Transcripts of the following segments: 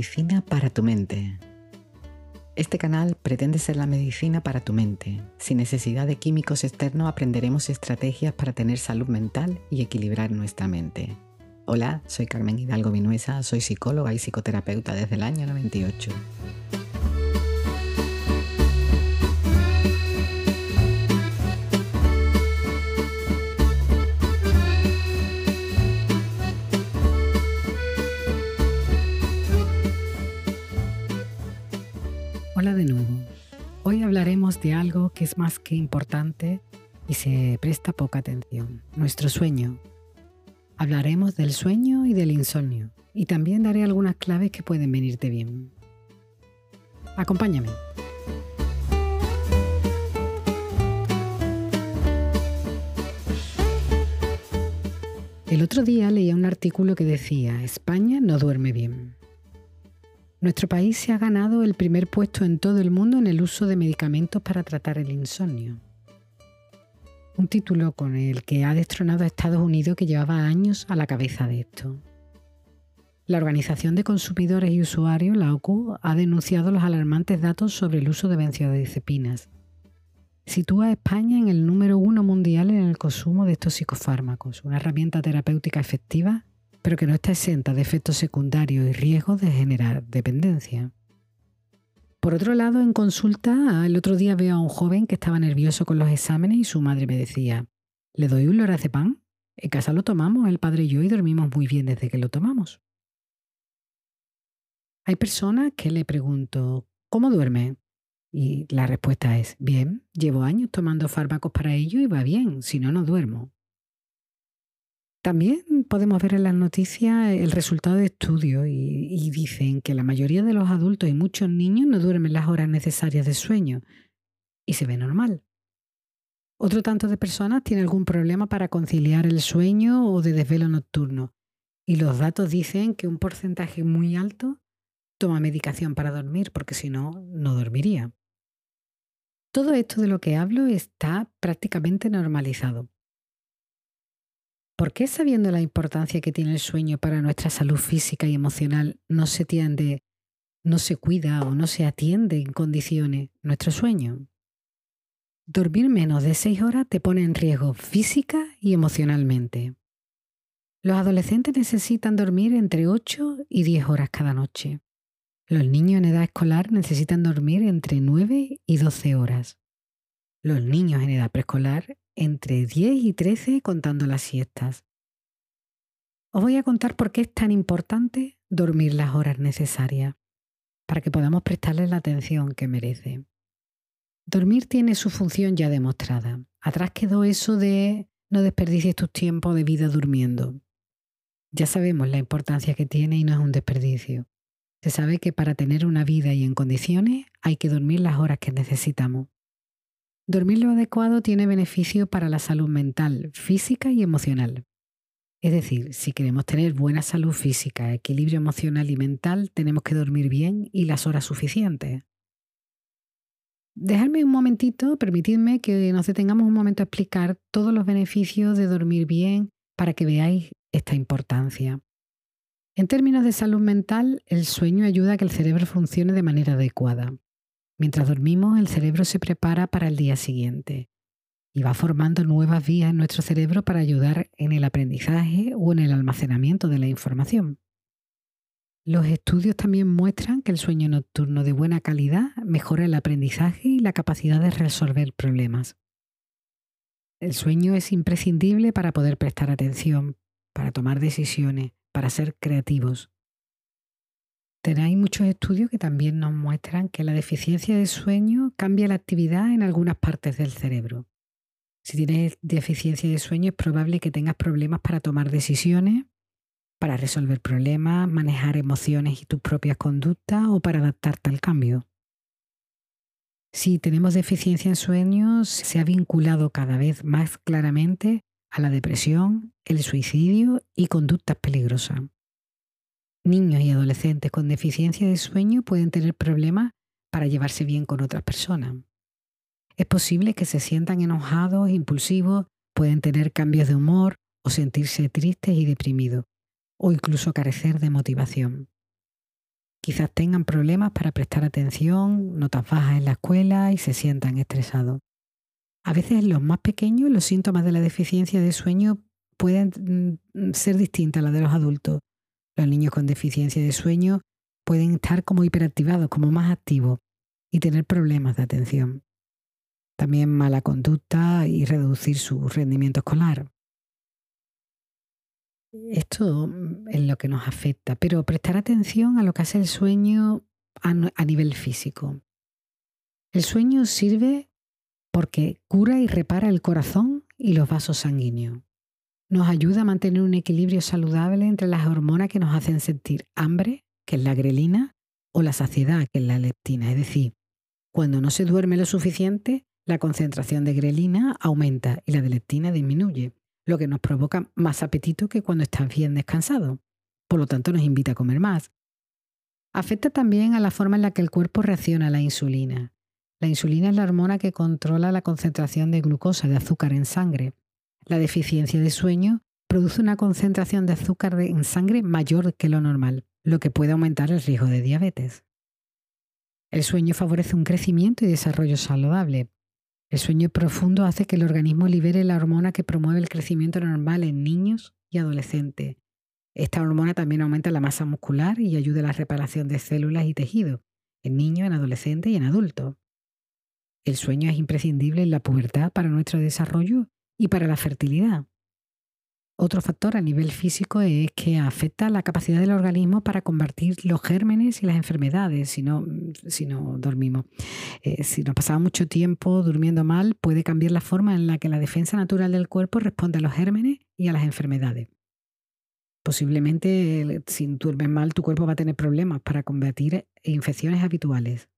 medicina para tu mente. Este canal pretende ser la medicina para tu mente. Sin necesidad de químicos externos aprenderemos estrategias para tener salud mental y equilibrar nuestra mente. Hola, soy Carmen Hidalgo Vinuesa, soy psicóloga y psicoterapeuta desde el año 98. De algo que es más que importante y se presta poca atención, nuestro sueño. Hablaremos del sueño y del insomnio y también daré algunas claves que pueden venirte bien. Acompáñame. El otro día leía un artículo que decía, España no duerme bien. Nuestro país se ha ganado el primer puesto en todo el mundo en el uso de medicamentos para tratar el insomnio. Un título con el que ha destronado a Estados Unidos que llevaba años a la cabeza de esto. La Organización de Consumidores y Usuarios, la OCU, ha denunciado los alarmantes datos sobre el uso de benzodiazepinas. Sitúa a España en el número uno mundial en el consumo de estos psicofármacos, una herramienta terapéutica efectiva pero que no está exenta de efectos secundarios y riesgos de generar dependencia. Por otro lado, en consulta, el otro día veo a un joven que estaba nervioso con los exámenes y su madre me decía, ¿le doy un lorazepam? En casa lo tomamos, el padre y yo, y dormimos muy bien desde que lo tomamos. Hay personas que le pregunto, ¿cómo duerme? Y la respuesta es, bien, llevo años tomando fármacos para ello y va bien, si no, no duermo. También podemos ver en las noticias el resultado de estudios y, dicen que la mayoría de los adultos y muchos niños no duermen las horas necesarias de sueño y se ve normal. Otro tanto de personas tiene algún problema para conciliar el sueño o de desvelo nocturno y los datos dicen que un porcentaje muy alto toma medicación para dormir porque si no, no dormiría. Todo esto de lo que hablo está prácticamente normalizado. ¿Por qué sabiendo la importancia que tiene el sueño para nuestra salud física y emocional no se tiende, no se cuida o no se atiende en condiciones nuestro sueño? Dormir menos de 6 horas te pone en riesgo física y emocionalmente. Los adolescentes necesitan dormir entre 8 y 10 horas cada noche. Los niños en edad escolar necesitan dormir entre 9 y 12 horas. Los niños en edad preescolar entre 10 y 13 contando las siestas. Os voy a contar por qué es tan importante dormir las horas necesarias, para que podamos prestarle la atención que merece. Dormir tiene su función ya demostrada. Atrás quedó eso de no desperdicies tus tiempos de vida durmiendo. Ya sabemos la importancia que tiene y no es un desperdicio. Se sabe que para tener una vida y en condiciones hay que dormir las horas que necesitamos. Dormir lo adecuado tiene beneficio para la salud mental, física y emocional. Es decir, si queremos tener buena salud física, equilibrio emocional y mental, tenemos que dormir bien y las horas suficientes. Dejadme un momentito, permitidme que nos detengamos un momento a explicar todos los beneficios de dormir bien para que veáis esta importancia. En términos de salud mental, el sueño ayuda a que el cerebro funcione de manera adecuada. Mientras dormimos, el cerebro se prepara para el día siguiente y va formando nuevas vías en nuestro cerebro para ayudar en el aprendizaje o en el almacenamiento de la información. Los estudios también muestran que el sueño nocturno de buena calidad mejora el aprendizaje y la capacidad de resolver problemas. El sueño es imprescindible para poder prestar atención, para tomar decisiones, para ser creativos. Tenéis muchos estudios que también nos muestran que la deficiencia de sueño cambia la actividad en algunas partes del cerebro. Si tienes deficiencia de sueño es probable que tengas problemas para tomar decisiones, para resolver problemas, manejar emociones y tus propias conductas o para adaptarte al cambio. Si tenemos deficiencia en sueño, se ha vinculado cada vez más claramente a la depresión, el suicidio y conductas peligrosas. Niños y adolescentes con deficiencia de sueño pueden tener problemas para llevarse bien con otras personas. Es posible que se sientan enojados, impulsivos, pueden tener cambios de humor o sentirse tristes y deprimidos, o incluso carecer de motivación. Quizás tengan problemas para prestar atención, notas bajas en la escuela y se sientan estresados. A veces los más pequeños los síntomas de la deficiencia de sueño pueden mm, ser distintos a los de los adultos. Los niños con deficiencia de sueño pueden estar como hiperactivados, como más activos y tener problemas de atención. También mala conducta y reducir su rendimiento escolar. Esto mm, es lo que nos afecta, pero prestar atención a lo que hace el sueño a, nivel físico. El sueño sirve porque cura y repara el corazón y los vasos sanguíneos. Nos ayuda a mantener un equilibrio saludable entre las hormonas que nos hacen sentir hambre, que es la grelina, o la saciedad, que es la leptina. Es decir, cuando no se duerme lo suficiente, la concentración de grelina aumenta y la de leptina disminuye lo que nos provoca más apetito que cuando estás bien descansado. Por lo tanto, nos invita a comer más. Afecta también a la forma en la que el cuerpo reacciona a la insulina. La insulina es la hormona que controla la concentración de glucosa, de azúcar en sangre. La deficiencia de sueño produce una concentración de azúcar en sangre mayor que lo normal, lo que puede aumentar el riesgo de diabetes. El sueño favorece un crecimiento y desarrollo saludable, el sueño profundo hace que el organismo libere la hormona que promueve el crecimiento normal en niños y adolescentes. Esta hormona también aumenta la masa muscular y ayuda a la reparación de células y tejidos, en niños, en adolescentes y en adultos. El sueño es imprescindible en la pubertad para nuestro desarrollo y para la fertilidad. Otro factor a nivel físico es que afecta la capacidad del organismo para combatir los gérmenes y las enfermedades si no, si no dormimos. Eh, si nos pasamos mucho tiempo durmiendo mal, puede cambiar la forma en la que la defensa natural del cuerpo responde a los gérmenes y a las enfermedades. Posiblemente si duermes mal, tu cuerpo va a tener problemas para combatir infecciones habituales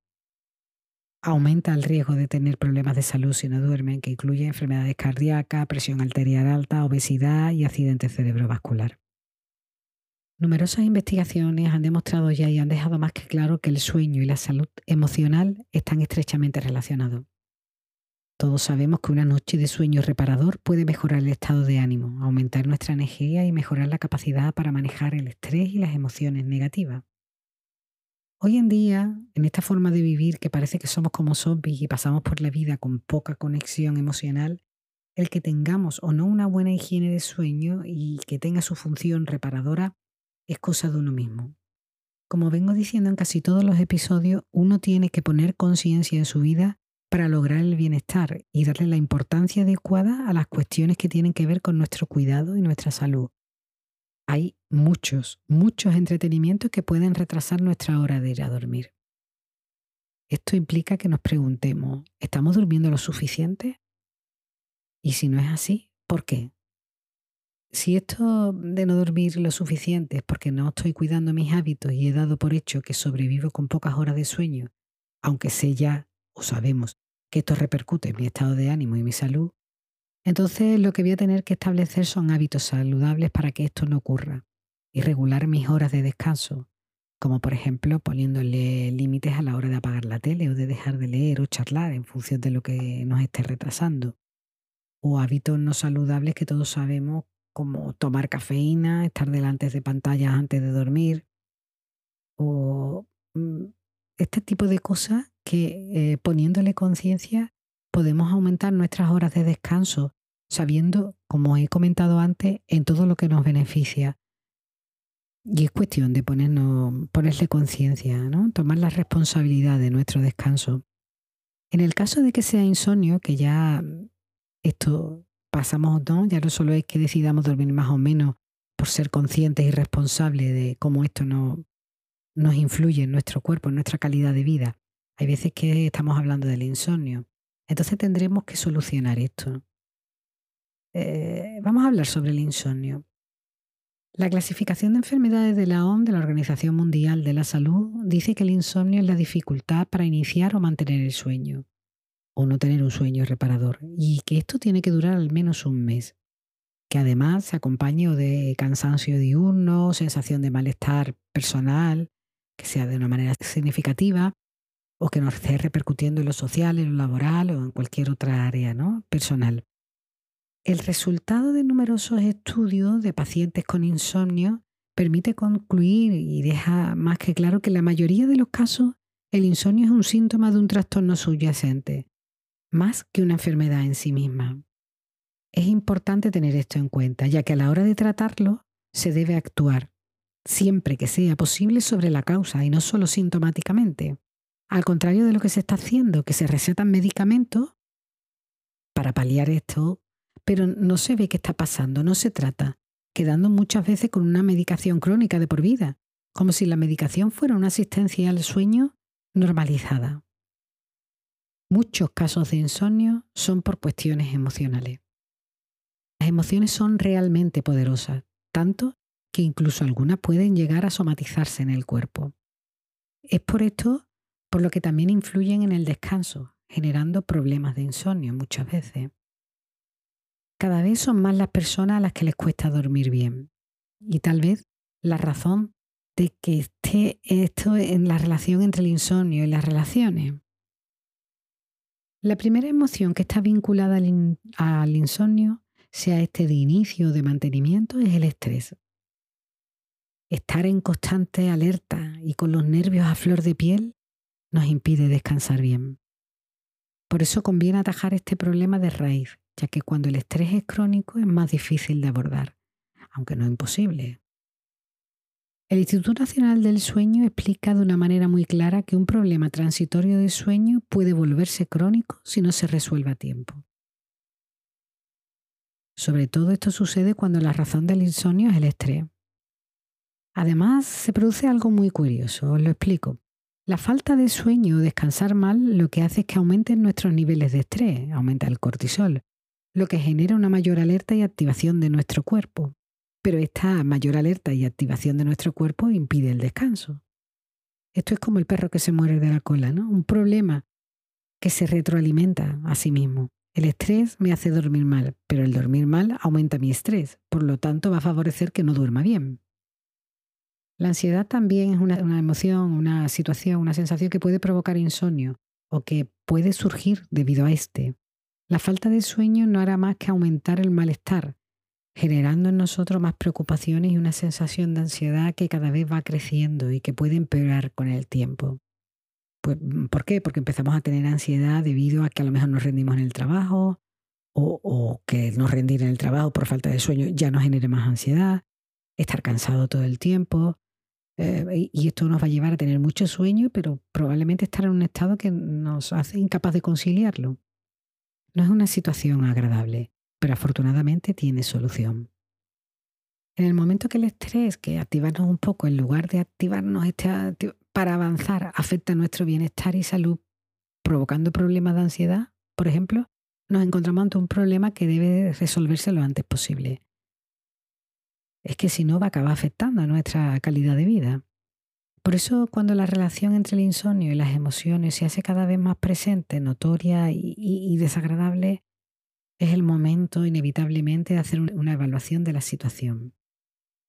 aumenta el riesgo de tener problemas de salud si no duermen, que incluye enfermedades cardíacas, presión arterial alta, obesidad y accidente cerebrovascular. Numerosas investigaciones han demostrado ya y han dejado más que claro que el sueño y la salud emocional están estrechamente relacionados. Todos sabemos que una noche de sueño reparador puede mejorar el estado de ánimo, aumentar nuestra energía y mejorar la capacidad para manejar el estrés y las emociones negativas. Hoy en día, en esta forma de vivir que parece que somos como zombies y pasamos por la vida con poca conexión emocional, el que tengamos o no una buena higiene de sueño y que tenga su función reparadora es cosa de uno mismo. Como vengo diciendo en casi todos los episodios, uno tiene que poner conciencia en su vida para lograr el bienestar y darle la importancia adecuada a las cuestiones que tienen que ver con nuestro cuidado y nuestra salud hay muchos, muchos entretenimientos que pueden retrasar nuestra hora de ir a dormir. Esto implica que nos preguntemos, ¿estamos durmiendo lo suficiente? Y si no es así, ¿por qué? Si esto de no dormir lo suficiente es porque no estoy cuidando mis hábitos y he dado por hecho que sobrevivo con pocas horas de sueño, aunque sé ya o sabemos que esto repercute en mi estado de ánimo y mi salud, entonces lo que voy a tener que establecer son hábitos saludables para que esto no ocurra y regular mis horas de descanso, como por ejemplo poniéndole límites a la hora de apagar la tele o de dejar de leer o charlar en función de lo que nos esté retrasando. O hábitos no saludables que todos sabemos como tomar cafeína, estar delante de pantallas antes de dormir o mm, este tipo de cosas que eh, poniéndole conciencia podemos aumentar nuestras horas de descanso sabiendo, como he comentado antes, en todo lo que nos beneficia. Y es cuestión de ponernos, ponerle conciencia, ¿no? tomar la responsabilidad de nuestro descanso. En el caso de que sea insomnio, que ya esto pasamos, ¿no? ya no solo es que decidamos dormir más o menos por ser conscientes y responsables de cómo esto no, nos influye en nuestro cuerpo, en nuestra calidad de vida. Hay veces que estamos hablando del insomnio. Entonces tendremos que solucionar esto. Eh, vamos a hablar sobre el insomnio. La clasificación de enfermedades de la OMS, de la Organización Mundial de la Salud, dice que el insomnio es la dificultad para iniciar o mantener el sueño, o no tener un sueño reparador, y que esto tiene que durar al menos un mes, que además se acompañe de cansancio diurno, sensación de malestar personal, que sea de una manera significativa, o que nos esté repercutiendo en lo social, en lo laboral o en cualquier otra área ¿no? personal. El resultado de numerosos estudios de pacientes con insomnio permite concluir y deja más que claro que la mayoría de los casos el insomnio es un síntoma de un trastorno subyacente, más que una enfermedad en sí misma. Es importante tener esto en cuenta, ya que a la hora de tratarlo se debe actuar, siempre que sea posible, sobre la causa y no solo sintomáticamente. Al contrario de lo que se está haciendo, que se recetan medicamentos para paliar esto, pero no se ve qué está pasando, no se trata, quedando muchas veces con una medicación crónica de por vida, como si la medicación fuera una asistencia al sueño normalizada. Muchos casos de insomnio son por cuestiones emocionales. Las emociones son realmente poderosas, tanto que incluso algunas pueden llegar a somatizarse en el cuerpo. Es por esto por lo que también influyen en el descanso, generando problemas de insomnio muchas veces. Cada vez son más las personas a las que les cuesta dormir bien. Y tal vez la razón de que esté esto en la relación entre el insomnio y las relaciones. La primera emoción que está vinculada al, insomnio, sea este de inicio o de mantenimiento, es el estrés. Estar en constante alerta y con los nervios a flor de piel nos impide descansar bien. Por eso conviene atajar este problema de raíz, ya que cuando el estrés es crónico es más difícil de abordar, aunque no imposible. El Instituto Nacional del Sueño explica de una manera muy clara que un problema transitorio de sueño puede volverse crónico si no se resuelve a tiempo. Sobre todo esto sucede cuando la razón del insomnio es el estrés. Además, se produce algo muy curioso, os lo explico. La falta de sueño o descansar mal lo que hace es que aumenten nuestros niveles de estrés, aumenta el cortisol, lo que genera una mayor alerta y activación de nuestro cuerpo. Pero esta mayor alerta y activación de nuestro cuerpo impide el descanso. Esto es como el perro que se muere de la cola, ¿no? Un problema que se retroalimenta a sí mismo. El estrés me hace dormir mal, pero el dormir mal aumenta mi estrés, por lo tanto va a favorecer que no duerma bien. La ansiedad también es una, emoción, una situación, una sensación que puede provocar insomnio o que puede surgir debido a este. La falta de sueño no hará más que aumentar el malestar, generando en nosotros más preocupaciones y una sensación de ansiedad que cada vez va creciendo y que puede empeorar con el tiempo. Pues, ¿Por qué? Porque empezamos a tener ansiedad debido a que a lo mejor nos rendimos en el trabajo o, que no rendir en el trabajo por falta de sueño ya nos genere más ansiedad, estar cansado todo el tiempo, eh, y esto nos va a llevar a tener mucho sueño, pero probablemente estar en un estado que nos hace incapaz de conciliarlo. No es una situación agradable, pero afortunadamente tiene solución. En el momento que el estrés, que activarnos un poco en lugar de activarnos este para avanzar, afecta nuestro bienestar y salud, provocando problemas de ansiedad, por ejemplo, nos encontramos ante un problema que debe resolverse lo antes posible es que si no va a acabar afectando a nuestra calidad de vida. Por eso cuando la relación entre el insomnio y las emociones se hace cada vez más presente, notoria y, desagradable, es el momento inevitablemente de hacer una evaluación de la situación.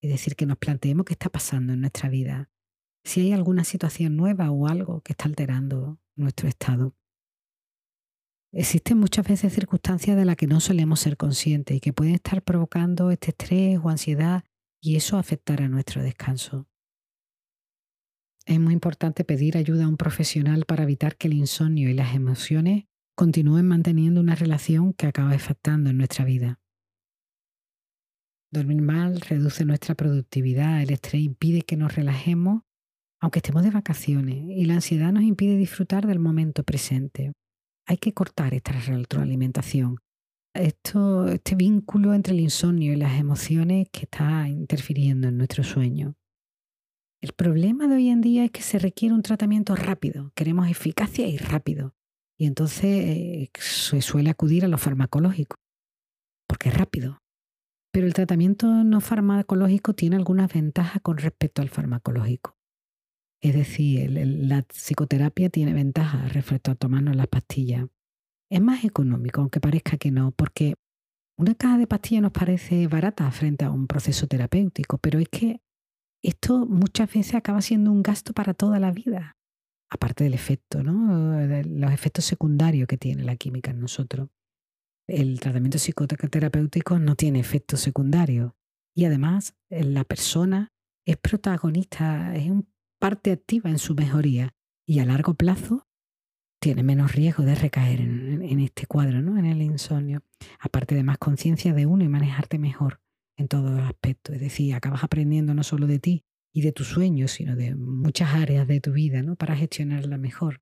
Es decir, que nos planteemos qué está pasando en nuestra vida, si hay alguna situación nueva o algo que está alterando nuestro estado. Existen muchas veces circunstancias de las que no solemos ser conscientes y que pueden estar provocando este estrés o ansiedad y eso afectará nuestro descanso. Es muy importante pedir ayuda a un profesional para evitar que el insomnio y las emociones continúen manteniendo una relación que acaba afectando en nuestra vida. Dormir mal reduce nuestra productividad, el estrés impide que nos relajemos aunque estemos de vacaciones y la ansiedad nos impide disfrutar del momento presente. Hay que cortar esta retroalimentación. Esto, este vínculo entre el insomnio y las emociones que está interfiriendo en nuestro sueño. El problema de hoy en día es que se requiere un tratamiento rápido. Queremos eficacia y rápido. Y entonces eh, se suele acudir a lo farmacológico, porque es rápido. Pero el tratamiento no farmacológico tiene algunas ventajas con respecto al farmacológico. Es decir, la psicoterapia tiene ventajas respecto a tomarnos las pastillas. Es más económico, aunque parezca que no, porque una caja de pastillas nos parece barata frente a un proceso terapéutico, pero es que esto muchas veces acaba siendo un gasto para toda la vida, aparte del efecto, ¿no? los efectos secundarios que tiene la química en nosotros. El tratamiento psicoterapéutico no tiene efectos secundarios y además la persona es protagonista, es un parte activa en su mejoría y a largo plazo tiene menos riesgo de recaer en, este cuadro, ¿no? en el insomnio. Aparte de más conciencia de uno y manejarte mejor en todos los aspectos. Es decir, acabas aprendiendo no solo de ti y de tus sueños, sino de muchas áreas de tu vida ¿no? para gestionarla mejor.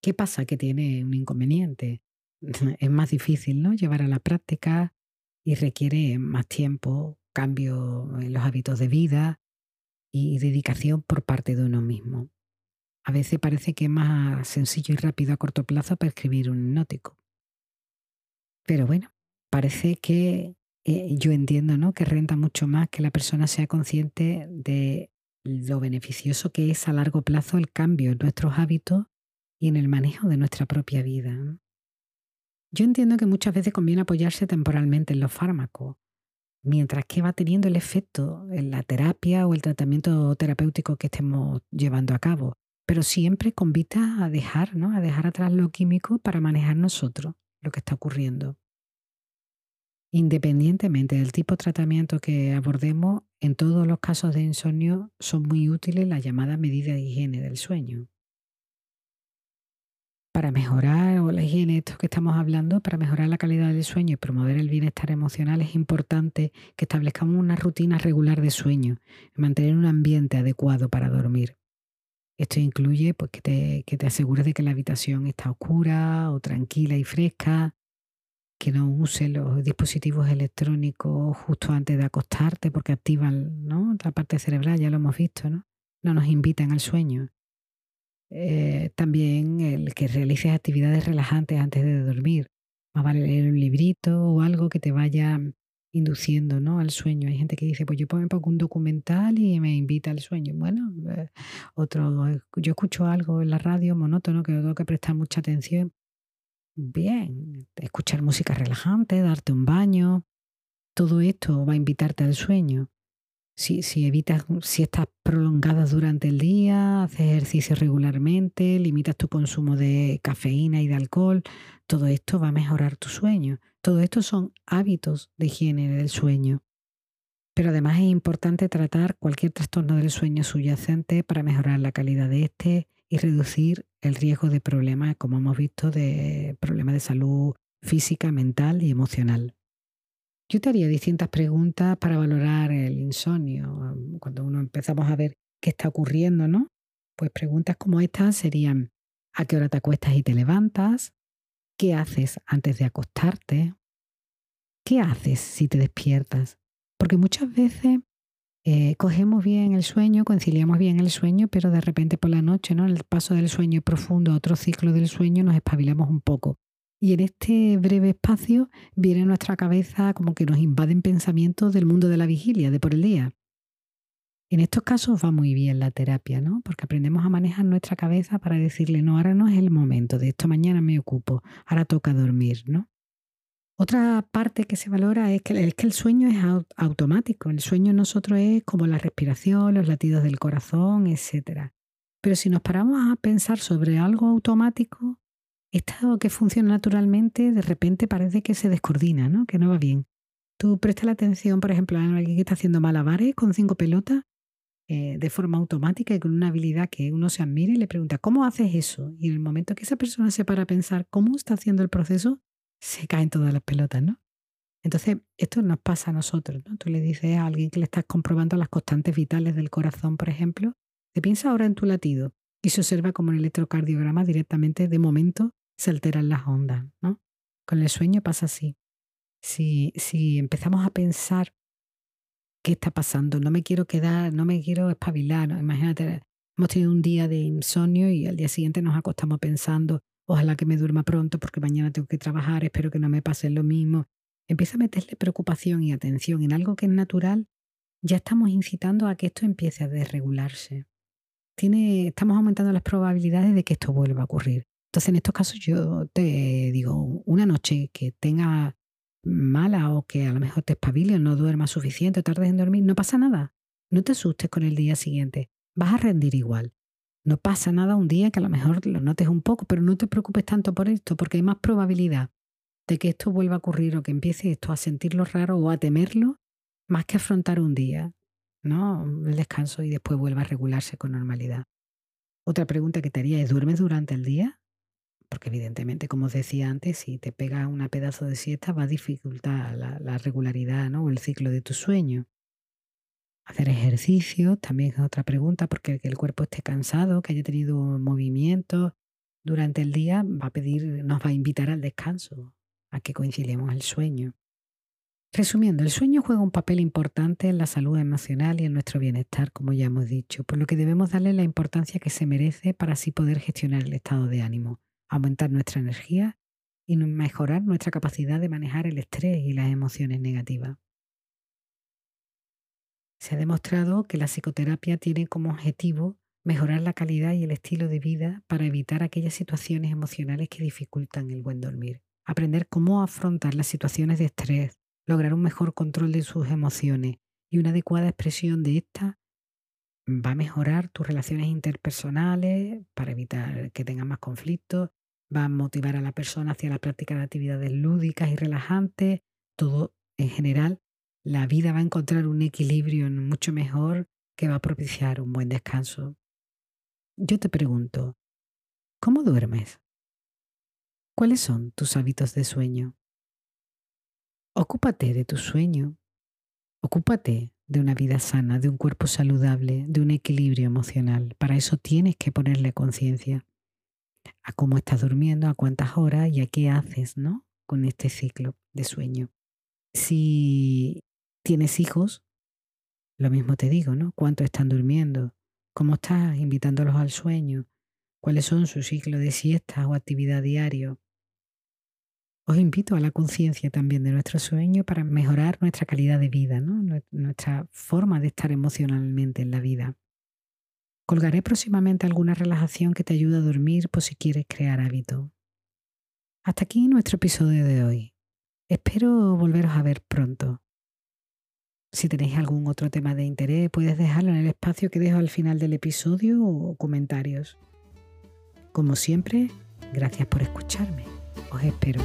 ¿Qué pasa? Que tiene un inconveniente. Es más difícil ¿no? llevar a la práctica y requiere más tiempo, cambio en los hábitos de vida y dedicación por parte de uno mismo. A veces parece que es más sencillo y rápido a corto plazo prescribir un hipnótico. Pero bueno, parece que eh, yo entiendo ¿no? que renta mucho más que la persona sea consciente de lo beneficioso que es a largo plazo el cambio en nuestros hábitos y en el manejo de nuestra propia vida. Yo entiendo que muchas veces conviene apoyarse temporalmente en los fármacos, mientras que va teniendo el efecto en la terapia o el tratamiento terapéutico que estemos llevando a cabo, pero siempre con a dejar, ¿no? a dejar atrás lo químico para manejar nosotros lo que está ocurriendo. Independientemente del tipo de tratamiento que abordemos, en todos los casos de insomnio son muy útiles las llamadas medidas de higiene del sueño para mejorar, o la higiene, esto que estamos hablando, para mejorar la calidad del sueño y promover el bienestar emocional, es importante que establezcamos una rutina regular de sueño y mantener un ambiente adecuado para dormir. Esto incluye pues, que, te, que te asegures de que la habitación está oscura o tranquila y fresca, que no uses los dispositivos electrónicos justo antes de acostarte porque activan ¿no? la parte cerebral, ya lo hemos visto, ¿no? No nos invitan al sueño. Eh, también el que realices actividades relajantes antes de dormir. Más vale leer un librito o algo que te vaya induciendo ¿no? al sueño. Hay gente que dice, pues yo pongo un documental y me invita al sueño. Bueno, eh, otro, yo escucho algo en la radio monótono que tengo que prestar mucha atención. Bien, escuchar música relajante, darte un baño, todo esto va a invitarte al sueño. Si, si evitas prolongadas durante el día, haces ejercicio regularmente, limitas tu consumo de cafeína y de alcohol, todo esto va a mejorar tu sueño. Todo esto son hábitos de higiene del sueño. Pero además es importante tratar cualquier trastorno del sueño subyacente para mejorar la calidad de este y reducir el riesgo de problemas, como hemos visto, de problemas de salud física, mental y emocional. Yo te haría distintas preguntas para valorar el insomnio. Cuando uno empezamos a ver qué está ocurriendo, ¿no? Pues preguntas como estas serían, ¿a qué hora te acuestas y te levantas? ¿Qué haces antes de acostarte? ¿Qué haces si te despiertas? Porque muchas veces eh, cogemos bien el sueño, conciliamos bien el sueño, pero de repente por la noche, ¿no? En el paso del sueño profundo a otro ciclo del sueño, nos espabilamos un poco. Y en este breve espacio viene nuestra cabeza como que nos invaden pensamientos del mundo de la vigilia, de por el día. En estos casos va muy bien la terapia, ¿no? Porque aprendemos a manejar nuestra cabeza para decirle, no, ahora no es el momento, de esto mañana me ocupo, ahora toca dormir, ¿no? Otra parte que se valora es que, es que el sueño es automático. El sueño en nosotros es como la respiración, los latidos del corazón, etc. Pero si nos paramos a pensar sobre algo automático, esto que funciona naturalmente, de repente parece que se descoordina, ¿no? que no va bien. Tú prestas la atención, por ejemplo, a alguien que está haciendo malabares con cinco pelotas eh, de forma automática y con una habilidad que uno se admira y le pregunta, ¿cómo haces eso? Y en el momento que esa persona se para a pensar cómo está haciendo el proceso, se caen todas las pelotas, ¿no? Entonces, esto nos pasa a nosotros, ¿no? Tú le dices a alguien que le estás comprobando las constantes vitales del corazón, por ejemplo, te piensa ahora en tu latido y se observa como el electrocardiograma directamente de momento se alteran las ondas, ¿no? Con el sueño pasa así. Si, si empezamos a pensar qué está pasando, no me quiero quedar, no me quiero espabilar, imagínate, hemos tenido un día de insomnio y al día siguiente nos acostamos pensando, ojalá que me duerma pronto porque mañana tengo que trabajar, espero que no me pase lo mismo. Empieza a meterle preocupación y atención en algo que es natural, ya estamos incitando a que esto empiece a desregularse. Tiene, estamos aumentando las probabilidades de que esto vuelva a ocurrir. Entonces, en estos casos yo te digo, una noche que tenga mala o que a lo mejor te espabile o no duermas suficiente tardes en dormir, no pasa nada. No te asustes con el día siguiente. Vas a rendir igual. No pasa nada un día que a lo mejor lo notes un poco, pero no te preocupes tanto por esto, porque hay más probabilidad de que esto vuelva a ocurrir o que empiece esto a sentirlo raro o a temerlo, más que afrontar un día. ¿no? el descanso y después vuelva a regularse con normalidad. Otra pregunta que te haría es, ¿duermes durante el día? Porque evidentemente, como os decía antes, si te pega una pedazo de siesta va a dificultar la, regularidad ¿no? o el ciclo de tu sueño. Hacer ejercicio también es otra pregunta, porque que el cuerpo esté cansado, que haya tenido movimiento durante el día, va a pedir, nos va a invitar al descanso, a que coincidamos el sueño. Resumiendo, el sueño juega un papel importante en la salud emocional y en nuestro bienestar, como ya hemos dicho, por lo que debemos darle la importancia que se merece para así poder gestionar el estado de ánimo, aumentar nuestra energía y mejorar nuestra capacidad de manejar el estrés y las emociones negativas. Se ha demostrado que la psicoterapia tiene como objetivo mejorar la calidad y el estilo de vida para evitar aquellas situaciones emocionales que dificultan el buen dormir. Aprender cómo afrontar las situaciones de estrés, lograr un mejor control de sus emociones y una adecuada expresión de estas va a mejorar tus relaciones interpersonales para evitar que tengas más conflictos, va a motivar a la persona hacia la práctica de actividades lúdicas y relajantes, todo en general, la vida va a encontrar un equilibrio mucho mejor que va a propiciar un buen descanso. Yo te pregunto, ¿cómo duermes? ¿Cuáles son tus hábitos de sueño? Ocúpate de tu sueño. Ocúpate de una vida sana, de un cuerpo saludable, de un equilibrio emocional. Para eso tienes que ponerle conciencia a cómo estás durmiendo, a cuántas horas y a qué haces, ¿no? Con este ciclo de sueño. Si tienes hijos, lo mismo te digo, ¿no? ¿Cuánto están durmiendo? ¿Cómo estás invitándolos al sueño? ¿Cuáles son sus ciclos de siestas o actividad diario? Os invito a la conciencia también de nuestro sueño para mejorar nuestra calidad de vida, nuestra forma de estar emocionalmente en la vida. Colgaré próximamente alguna relajación que te ayude a dormir por si quieres crear hábito. Hasta aquí nuestro episodio de hoy. Espero volveros a ver pronto. Si tenéis algún otro tema de interés, puedes dejarlo en el espacio que dejo al final del episodio o comentarios. Como siempre, gracias por escucharme. Os espero.